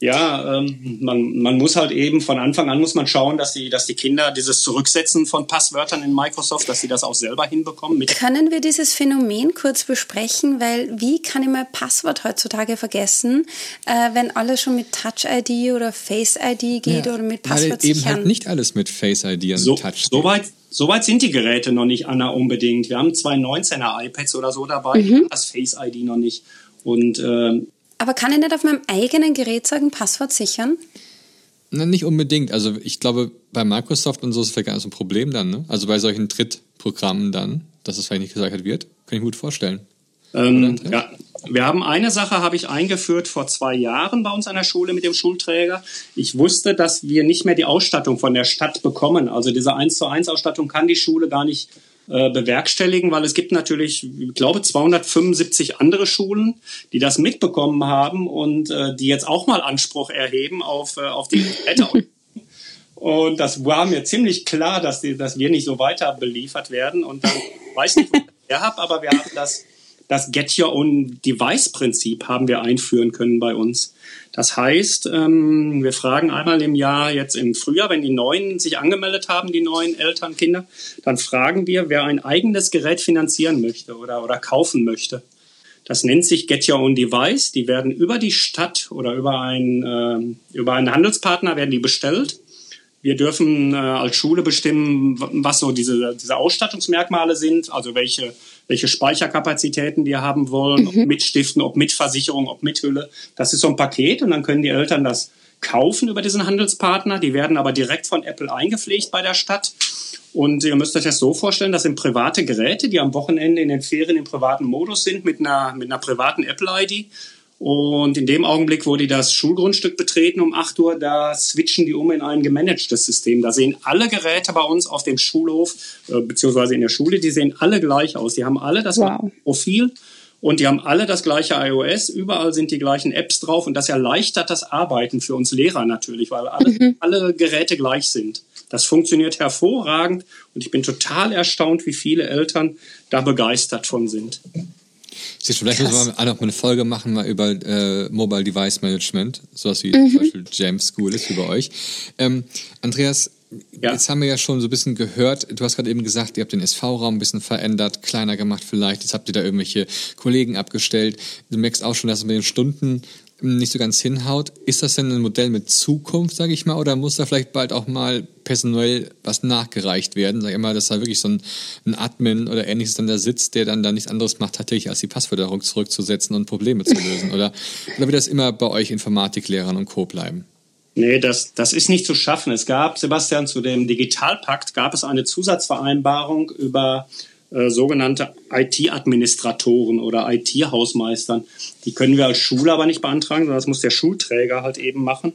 Ja, ähm, man, man muss halt eben von Anfang an muss man schauen, dass die, dass die Kinder dieses Zurücksetzen von Passwörtern in Microsoft, dass sie das auch selber hinbekommen. Können wir dieses Phänomen kurz besprechen? Weil wie kann ich mein Passwort heutzutage vergessen, äh, wenn alles schon mit Touch-ID oder Face-ID geht ja, oder mit Passwort Eben halt nicht alles mit Face-ID und so, Touch. Soweit Soweit sind die Geräte noch nicht, Anna, unbedingt. Wir haben zwei 19er iPads oder so dabei, mhm. das Face-ID noch nicht. Und äh, aber kann ich nicht auf meinem eigenen Gerät sagen, Passwort sichern? Na, nicht unbedingt. Also ich glaube, bei Microsoft und so ist es vielleicht gar nicht so ein Problem dann. Ne? Also bei solchen Drittprogrammen dann, dass es vielleicht nicht gesichert wird, kann ich mir gut vorstellen. Ähm, ja, wir haben eine Sache habe ich eingeführt vor zwei Jahren bei uns an der Schule mit dem Schulträger. Ich wusste, dass wir nicht mehr die Ausstattung von der Stadt bekommen. Also diese 1 zu 1 Ausstattung kann die Schule gar nicht äh, bewerkstelligen, weil es gibt natürlich, ich glaube, 275 andere Schulen, die das mitbekommen haben und äh, die jetzt auch mal Anspruch erheben auf, äh, auf die Geräte. Und das war mir ziemlich klar, dass, die, dass wir nicht so weiter beliefert werden. Und dann weiß nicht, wo ich das habe, aber wir haben das das Get Your Own Device Prinzip haben wir einführen können bei uns. Das heißt, ähm, wir fragen einmal im Jahr jetzt im Frühjahr, wenn die neuen sich angemeldet haben, die neuen Eltern, Kinder, dann fragen wir, wer ein eigenes Gerät finanzieren möchte oder, oder kaufen möchte. Das nennt sich Get Your Own Device. Die werden über die Stadt oder über, ein, äh, über einen Handelspartner werden die bestellt. Wir dürfen äh, als Schule bestimmen, was so diese, diese Ausstattungsmerkmale sind, also welche welche Speicherkapazitäten die haben wollen, ob mhm. mit Stiften, ob mit Versicherung, ob mit Hülle. Das ist so ein Paket und dann können die Eltern das kaufen über diesen Handelspartner. Die werden aber direkt von Apple eingepflegt bei der Stadt. Und ihr müsst euch das so vorstellen, das sind private Geräte, die am Wochenende in den Ferien im privaten Modus sind mit einer, mit einer privaten Apple-ID. Und in dem Augenblick, wo die das Schulgrundstück betreten um 8 Uhr, da switchen die um in ein gemanagtes System. Da sehen alle Geräte bei uns auf dem Schulhof, äh, beziehungsweise in der Schule, die sehen alle gleich aus. Die haben alle das wow. Profil und die haben alle das gleiche iOS. Überall sind die gleichen Apps drauf und das erleichtert das Arbeiten für uns Lehrer natürlich, weil alle, mhm. alle Geräte gleich sind. Das funktioniert hervorragend und ich bin total erstaunt, wie viele Eltern da begeistert von sind. Vielleicht Krass. müssen wir auch noch mal eine Folge machen mal über äh, Mobile Device Management, sowas wie mhm. zum Beispiel Jam School ist über euch. Ähm, Andreas, ja. Jetzt haben wir ja schon so ein bisschen gehört, du hast gerade eben gesagt, ihr habt den SV-Raum ein bisschen verändert, kleiner gemacht vielleicht, jetzt habt ihr da irgendwelche Kollegen abgestellt. Du merkst auch schon, dass es mit den Stunden nicht so ganz hinhaut. Ist das denn ein Modell mit Zukunft, sage ich mal, oder muss da vielleicht bald auch mal personell was nachgereicht werden? Sag ich mal, dass da wirklich so ein, ein Admin oder ähnliches dann da sitzt, der dann da nichts anderes macht, tatsächlich als die Passwörter zurückzusetzen und Probleme zu lösen? Oder, oder wird das immer bei euch Informatiklehrern und Co. bleiben? Nee, das, das ist nicht zu schaffen. Es gab, Sebastian, zu dem Digitalpakt gab es eine Zusatzvereinbarung über äh, sogenannte IT-Administratoren oder IT-Hausmeistern. Die können wir als Schule aber nicht beantragen, sondern das muss der Schulträger halt eben machen.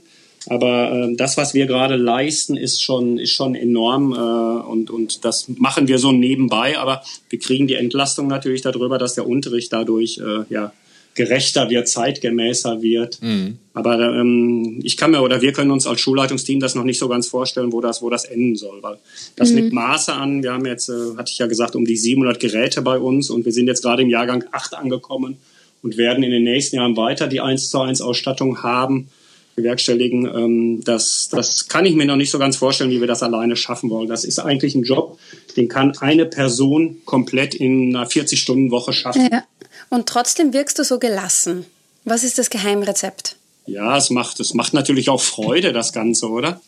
Aber äh, das, was wir gerade leisten, ist schon, ist schon enorm äh, und, und das machen wir so nebenbei. Aber wir kriegen die Entlastung natürlich darüber, dass der Unterricht dadurch äh, ja, gerechter wird, zeitgemäßer wird. Mhm. Aber ähm, ich kann mir oder wir können uns als Schulleitungsteam das noch nicht so ganz vorstellen, wo das, wo das enden soll. Weil das mhm. nimmt Maße an. Wir haben jetzt, äh, hatte ich ja gesagt, um die 700 Geräte bei uns und wir sind jetzt gerade im Jahrgang 8 angekommen und werden in den nächsten Jahren weiter die 1 zu 1 Ausstattung haben bewerkstelligen. Ähm, das, das kann ich mir noch nicht so ganz vorstellen, wie wir das alleine schaffen wollen. Das ist eigentlich ein Job, den kann eine Person komplett in einer 40-Stunden-Woche schaffen. Ja. Und trotzdem wirkst du so gelassen. Was ist das Geheimrezept? Ja, es macht, es macht natürlich auch Freude, das Ganze, oder?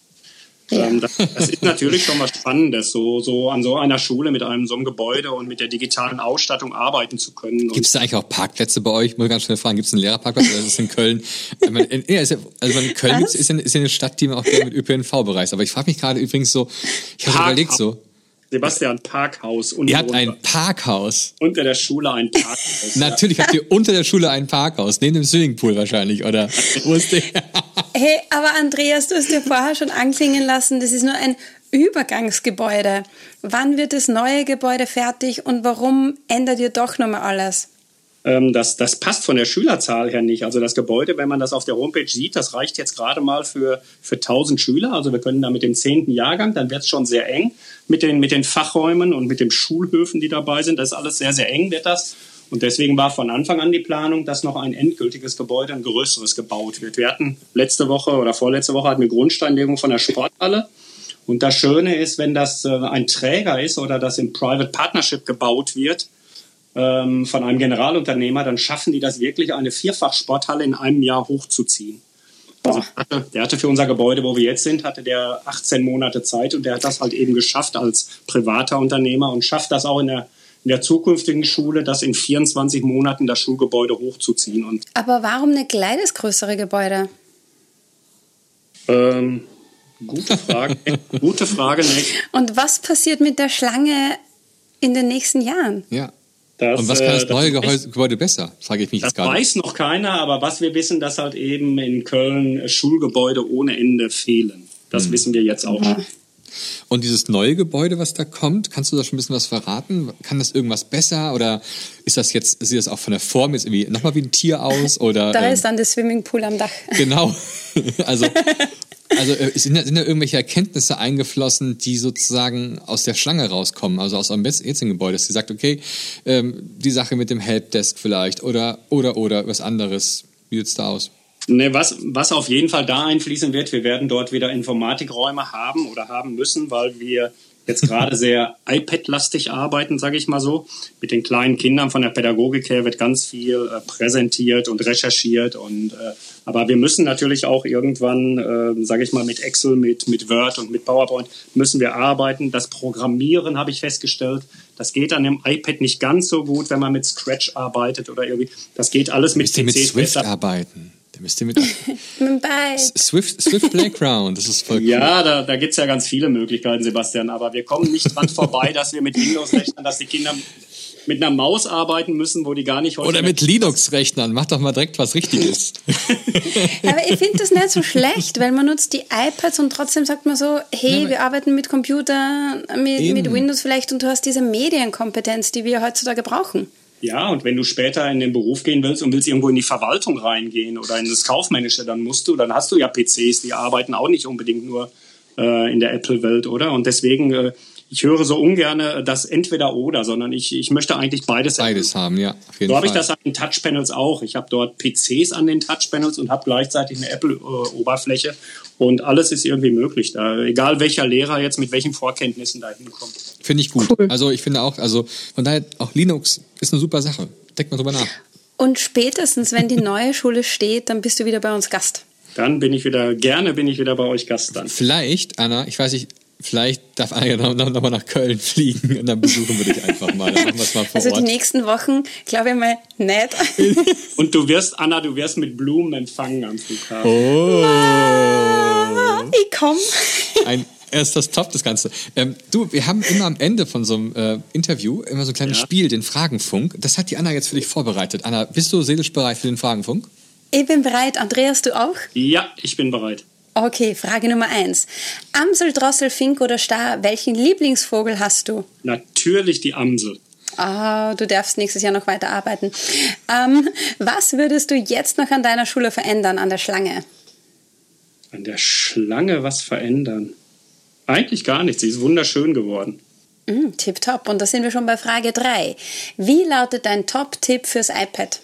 Ja. Ähm, das, das, ist natürlich schon was Spannendes, so, so an so einer Schule mit einem so einem Gebäude und mit der digitalen Ausstattung arbeiten zu können. Gibt es da eigentlich auch Parkplätze bei euch? Ich muss ganz schnell fragen, gibt es einen Lehrerparkplatz oder ist es in Köln? also in Köln ist, ist, ist ja eine Stadt, die man auch gerne mit ÖPNV bereist. Aber ich frage mich gerade übrigens so, ich habe überlegt so, Sebastian Parkhaus. Ihr habt ein Parkhaus. Unter der Schule ein Parkhaus. Natürlich habt ihr unter der Schule ein Parkhaus. Neben dem Swimmingpool wahrscheinlich, oder? hey, aber Andreas, du hast dir vorher schon anklingen lassen, das ist nur ein Übergangsgebäude. Wann wird das neue Gebäude fertig und warum ändert ihr doch nochmal alles? Ähm, das, das passt von der Schülerzahl her nicht. Also das Gebäude, wenn man das auf der Homepage sieht, das reicht jetzt gerade mal für, für 1000 Schüler. Also wir können da mit dem zehnten Jahrgang, dann wird es schon sehr eng mit den, mit den Fachräumen und mit den Schulhöfen, die dabei sind. Das ist alles sehr, sehr eng, wird das. Und deswegen war von Anfang an die Planung, dass noch ein endgültiges Gebäude, ein größeres gebaut wird. Wir hatten letzte Woche oder vorletzte Woche hatten wir Grundsteinlegung von der Sporthalle. Und das Schöne ist, wenn das äh, ein Träger ist oder das im Private Partnership gebaut wird, ähm, von einem Generalunternehmer, dann schaffen die das wirklich, eine Vierfachsporthalle in einem Jahr hochzuziehen. Also der hatte für unser Gebäude, wo wir jetzt sind, hatte der 18 Monate Zeit und der hat das halt eben geschafft als privater Unternehmer und schafft das auch in der, in der zukünftigen Schule, das in 24 Monaten das Schulgebäude hochzuziehen. Und Aber warum nicht gleich das größere Gebäude? Ähm, gute Frage. gute Frage. Nicht. Und was passiert mit der Schlange in den nächsten Jahren? Ja. Das, und was kann das äh, neue das Gebäude besser, frage ich mich das jetzt gerade. Das weiß noch keiner, aber was wir wissen, dass halt eben in Köln Schulgebäude ohne Ende fehlen. Das hm. wissen wir jetzt auch schon. Und dieses neue Gebäude, was da kommt, kannst du da schon ein bisschen was verraten? Kann das irgendwas besser oder ist das jetzt, sieht das auch von der Form jetzt irgendwie nochmal wie ein Tier aus? Oder, da ähm, ist dann der Swimmingpool am Dach. Genau. Also also äh, sind da, sind da irgendwelche Erkenntnisse eingeflossen, die sozusagen aus der Schlange rauskommen, also aus eurem jetzigen Gebäude, dass ihr sagt, okay, ähm, die Sache mit dem Helpdesk vielleicht oder, oder, oder was anderes. Wie sieht es da aus? Ne, was, was auf jeden Fall da einfließen wird, wir werden dort wieder Informatikräume haben oder haben müssen, weil wir jetzt gerade sehr iPad-lastig arbeiten, sage ich mal so. Mit den kleinen Kindern von der Pädagogik her wird ganz viel äh, präsentiert und recherchiert. Und, äh, aber wir müssen natürlich auch irgendwann, äh, sage ich mal, mit Excel, mit, mit Word und mit PowerPoint müssen wir arbeiten. Das Programmieren habe ich festgestellt, das geht an dem iPad nicht ganz so gut, wenn man mit Scratch arbeitet oder irgendwie. Das geht alles mit PCs. Mit Swift besser. arbeiten. Da müsst ihr mit. Swift, Swift Playground, das ist voll cool. Ja, da, da gibt es ja ganz viele Möglichkeiten, Sebastian, aber wir kommen nicht dran vorbei, dass wir mit Windows-Rechnern, dass die Kinder mit einer Maus arbeiten müssen, wo die gar nicht heute. Oder mit Linux-Rechnern. Mach doch mal direkt was Richtiges. Aber ich finde das nicht so schlecht, weil man nutzt die iPads und trotzdem sagt man so, hey, ja, wir arbeiten mit Computer, mit, mit Windows vielleicht und du hast diese Medienkompetenz, die wir heutzutage brauchen. Ja, und wenn du später in den Beruf gehen willst und willst irgendwo in die Verwaltung reingehen oder in das Kaufmännische, dann musst du, dann hast du ja PCs, die arbeiten auch nicht unbedingt nur äh, in der Apple-Welt, oder? Und deswegen, äh, ich höre so ungern äh, das entweder oder, sondern ich, ich möchte eigentlich beides, beides haben. Ja, auf jeden so habe ich das an den Touchpanels auch. Ich habe dort PCs an den Touchpanels und habe gleichzeitig eine Apple-Oberfläche und alles ist irgendwie möglich da, egal welcher Lehrer jetzt mit welchen Vorkenntnissen da hinkommt. Finde ich gut. Cool. Also ich finde auch, also von daher auch Linux ist eine super Sache. Denkt mal drüber nach. Und spätestens, wenn die neue Schule steht, dann bist du wieder bei uns Gast. Dann bin ich wieder, gerne bin ich wieder bei euch Gast dann. Vielleicht, Anna, ich weiß nicht, vielleicht darf Anja noch, noch, noch, mal nach Köln fliegen und dann besuchen wir dich einfach mal. Dann machen mal vor also Ort. die nächsten Wochen, glaube ich mal, nicht. und du wirst, Anna, du wirst mit Blumen empfangen am Flughafen. Oh. ich komm. Ein erst das Top, das Ganze. Ähm, du, wir haben immer am Ende von so einem äh, Interview immer so ein kleines ja. Spiel, den Fragenfunk. Das hat die Anna jetzt für dich vorbereitet. Anna, bist du seelisch bereit für den Fragenfunk? Ich bin bereit. Andreas, du auch? Ja, ich bin bereit. Okay, Frage Nummer eins. Amsel, Drossel, Fink oder Star, welchen Lieblingsvogel hast du? Natürlich die Amsel. Ah, du darfst nächstes Jahr noch weiter arbeiten. Ähm, was würdest du jetzt noch an deiner Schule verändern, an der Schlange? An der Schlange was verändern? Eigentlich gar nichts. Sie ist wunderschön geworden. Mm, Tipptopp. Und da sind wir schon bei Frage 3. Wie lautet dein Top-Tipp fürs iPad?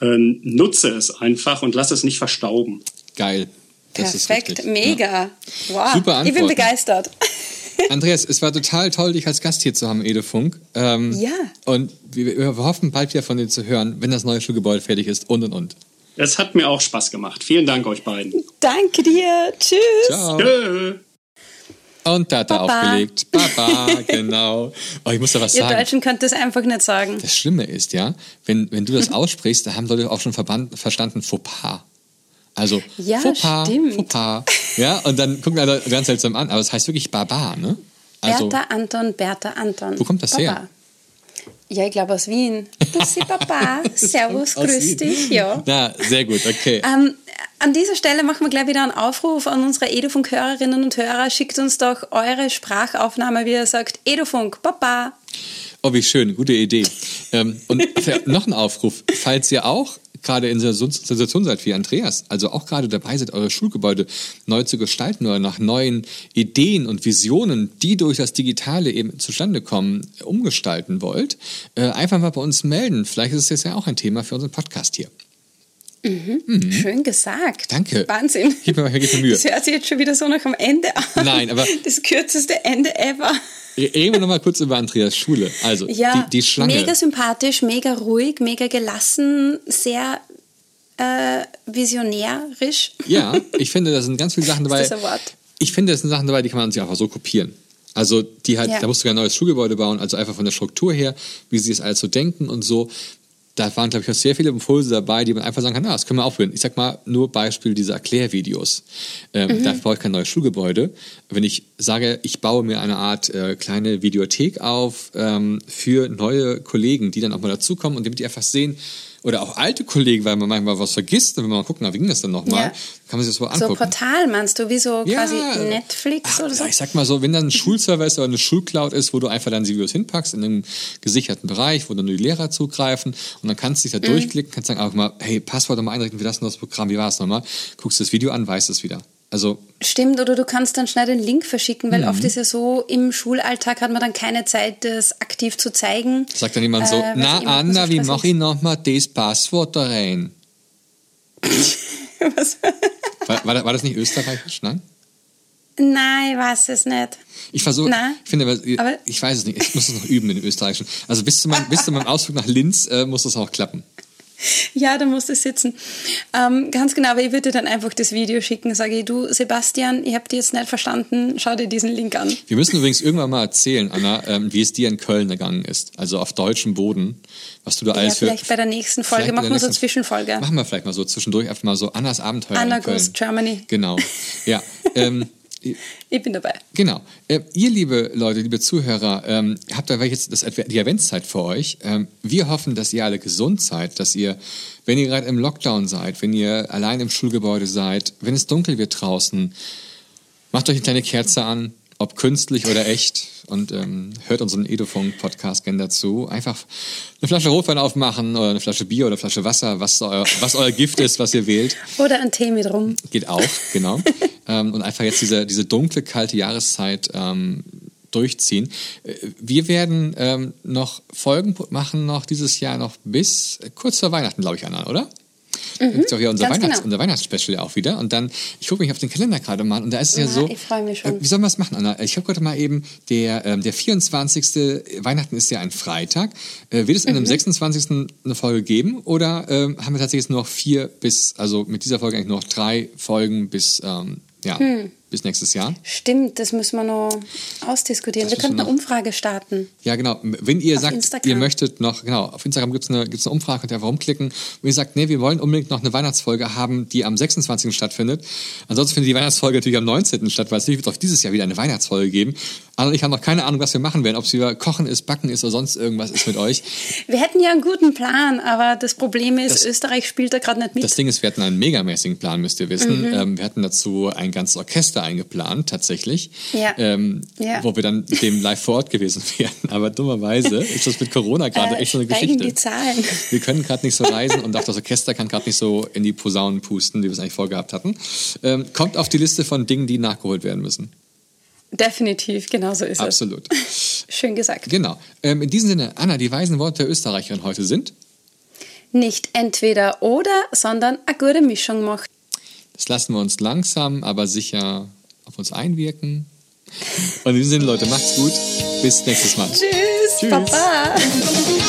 Ähm, nutze es einfach und lass es nicht verstauben. Geil. Das Perfekt, mega. Ja. Wow. Super Antworten. Ich bin begeistert. Andreas, es war total toll, dich als Gast hier zu haben, Edefunk. Ähm, ja. Und wir, wir, hoffen, bald wieder von dir zu hören, wenn das neue Schulgebäude fertig ist und und und. Es hat mir auch Spaß gemacht. Vielen Dank euch beiden. Danke dir. Tschüss. Ciao. Tschö. Und da hat er aufgelegt. Baba, genau. Oh, ich muss da was Ihr sagen. Ihr Deutschen könnt das einfach nicht sagen. Das Schlimme ist, ja, wenn, wenn du das aussprichst, da haben Leute auch schon verstanden Fauxpas. Also ja, Fauxpas, stimmt. Fauxpas. Ja, und dann gucken alle ganz seltsam an, aber es heißt wirklich Barbar, ne? Also, Bertha Anton, Bertha Anton. Wo kommt das Papa. her? Ja, ich glaube aus Wien. Bussi Papa, Servus, grüß dich. Ja. Na, sehr gut, okay. Ähm, an dieser Stelle machen wir gleich wieder einen Aufruf an unsere Edufunk-Hörerinnen und Hörer. Schickt uns doch eure Sprachaufnahme, wie ihr sagt, Edufunk, Papa. Oh, wie schön, gute Idee. ähm, und noch ein Aufruf, falls ihr auch gerade in der Situation seid wie Andreas, also auch gerade dabei seid, eure Schulgebäude neu zu gestalten oder nach neuen Ideen und Visionen, die durch das Digitale eben zustande kommen, umgestalten wollt, äh, einfach mal bei uns melden. Vielleicht ist es jetzt ja auch ein Thema für unseren Podcast hier. Mhm. Mhm. Schön gesagt. Danke. Wahnsinn. Gib mir, mir Mühe. Das hört sich jetzt schon wieder so nach am Ende an. Nein, aber. Das kürzeste Ende ever. Reden wir nochmal kurz über Andreas Schule. Also, ja, die, die Schlange. Mega sympathisch, mega ruhig, mega gelassen, sehr äh, visionärisch. Ja, ich finde, da sind ganz viele Sachen dabei. Ist das ein Wort? Ich finde, das sind Sachen dabei, die kann man sich einfach so kopieren. Also die halt, Ja. da musst du ja ein neues Schulgebäude bauen, also einfach von der Struktur her, wie sie es alles so denken und so. Da waren, glaube ich, auch sehr viele Impulse dabei, die man einfach sagen kann, na, das können wir aufhören. Ich sag mal, nur Beispiel dieser Erklärvideos. Ähm, Mhm. Da brauche ich kein neues Schulgebäude. Wenn ich sage, ich baue mir eine Art äh, kleine Videothek auf ähm, für neue Kollegen, die dann auch mal dazukommen und damit die einfach sehen, oder auch alte Kollegen, weil man manchmal was vergisst und wenn man mal gucken, na, wie ging das dann nochmal, Ja. kann man sich das so So angucken. Portal meinst du, wie so Ja. quasi Netflix Ach, oder so? Ich sag mal so, wenn dann ein Schulserver ist oder eine Schulcloud ist, wo du einfach dann die Videos hinpackst in einem gesicherten Bereich, wo dann nur die Lehrer zugreifen und dann kannst du dich da Mhm. durchklicken, kannst sagen, auch mal, hey, Passwort nochmal einrichten das und das Programm, wie war es nochmal? Guckst das Video an, weißt es wieder. Also, Stimmt, oder du kannst dann schnell den Link verschicken, weil Mhm. oft ist ja so, im Schulalltag hat man dann keine Zeit, das aktiv zu zeigen. sagt dann jemand so, Äh, na Anna, so wie mache ich nochmal das Passwort da rein? Was? War, war, war das nicht österreichisch? Nein? Nein, ich weiß es nicht. Ich versuche, ich finde, aber- ich weiß es nicht, ich muss es noch üben in österreichischen. Also bis zu meinem, bis zu meinem Ausflug nach Linz äh, muss das auch klappen. Ja, da musst du sitzen. Ähm, ganz genau, aber ich würde dir dann einfach das Video schicken. Sage ich, du Sebastian, ich habe dir jetzt nicht verstanden, schau dir diesen Link an. Wir müssen übrigens irgendwann mal erzählen, Anna, ähm, wie es dir in Köln ergangen ist. Also auf deutschem Boden. Was du da Ja, alles für. vielleicht bei der nächsten Folge machen wir so eine Zwischenfolge. Machen wir vielleicht mal so zwischendurch einfach mal so Annas Abenteuer Anna in Köln. Goes Germany. Genau. Ja. ähm, Ich bin dabei. Genau. Äh, ihr, liebe Leute, liebe Zuhörer, ähm, habt da jetzt das, die Adventszeit für euch. Ähm, wir hoffen, dass ihr alle gesund seid, dass ihr, wenn ihr gerade im Lockdown seid, wenn ihr allein im Schulgebäude seid, wenn es dunkel wird draußen, macht euch eine kleine Kerze an, ob künstlich oder echt, und ähm, hört unseren Edofunk-Podcast gerne dazu. Einfach eine Flasche Rotwein aufmachen oder eine Flasche Bier oder eine Flasche Wasser, was euer, was euer Gift ist, was ihr wählt. Oder ein Tee mit rum. Geht auch, genau. ähm, und einfach jetzt diese, diese dunkle, kalte Jahreszeit ähm, durchziehen. Wir werden ähm, noch Folgen machen, noch dieses Jahr noch bis kurz vor Weihnachten, glaube ich, Anna, oder? Mhm, gibt's auch hier unser, Weihnachts-, genau. unser Weihnachtsspecial auch wieder. Und dann, ich gucke mich auf den Kalender gerade mal und da ist es ja, Ja, so. ich freu mich schon. Äh, wie sollen wir es machen, Anna? Ich habe gerade mal eben, der, ähm, der 24. Weihnachten ist ja ein Freitag. Äh, wird es Mhm. an dem 26. eine Folge geben oder ähm, haben wir tatsächlich noch vier bis, also mit dieser Folge eigentlich noch drei Folgen bis, ähm, ja, Hm. Bis nächstes Jahr? Stimmt, das müssen wir noch ausdiskutieren. Das wir könnten eine Umfrage starten. Ja, genau. Wenn ihr Auf sagt, Instagram. ihr möchtet noch, genau, auf Instagram gibt's eine, gibt's eine Umfrage, könnt ihr einfach rumklicken. Wenn ihr sagt, nee, wir wollen unbedingt noch eine Weihnachtsfolge haben, die am 26. stattfindet. Ansonsten findet die Weihnachtsfolge natürlich am 19. statt, weil es natürlich wird auch dieses Jahr wieder eine Weihnachtsfolge geben. Anna und ich haben noch keine Ahnung, was wir machen werden. Ob es wieder Kochen ist, Backen ist oder sonst irgendwas ist mit euch. Wir hätten ja einen guten Plan, aber das Problem ist, Das- Österreich spielt da gerade nicht mit. Das Ding ist, wir hatten einen megamäßigen Plan, müsst ihr wissen. Mhm. Ähm, wir hatten dazu ein ganzes Orchester Orchester eingeplant, tatsächlich, Ja. Ähm, Ja. wo wir dann mit dem live vor Ort gewesen wären. Aber dummerweise ist das mit Corona gerade Äh, echt so eine Geschichte. die Zahlen. Wir können gerade nicht so reisen und auch das Orchester kann gerade nicht so in die Posaunen pusten, wie wir es eigentlich vorgehabt hatten. Ähm, kommt auf die Liste von Dingen, die nachgeholt werden müssen. Definitiv, genau so ist Absolut. es. Schön gesagt. Genau. Ähm, in diesem Sinne, Anna, die weisen Worte der Österreicherin heute sind. Nicht entweder oder, sondern eine gute Mischung machen. Das lassen wir uns langsam, aber sicher auf uns einwirken. Und in diesem Sinne, Leute, macht's gut. Bis nächstes Mal. Tschüss, Tschüss. Papa.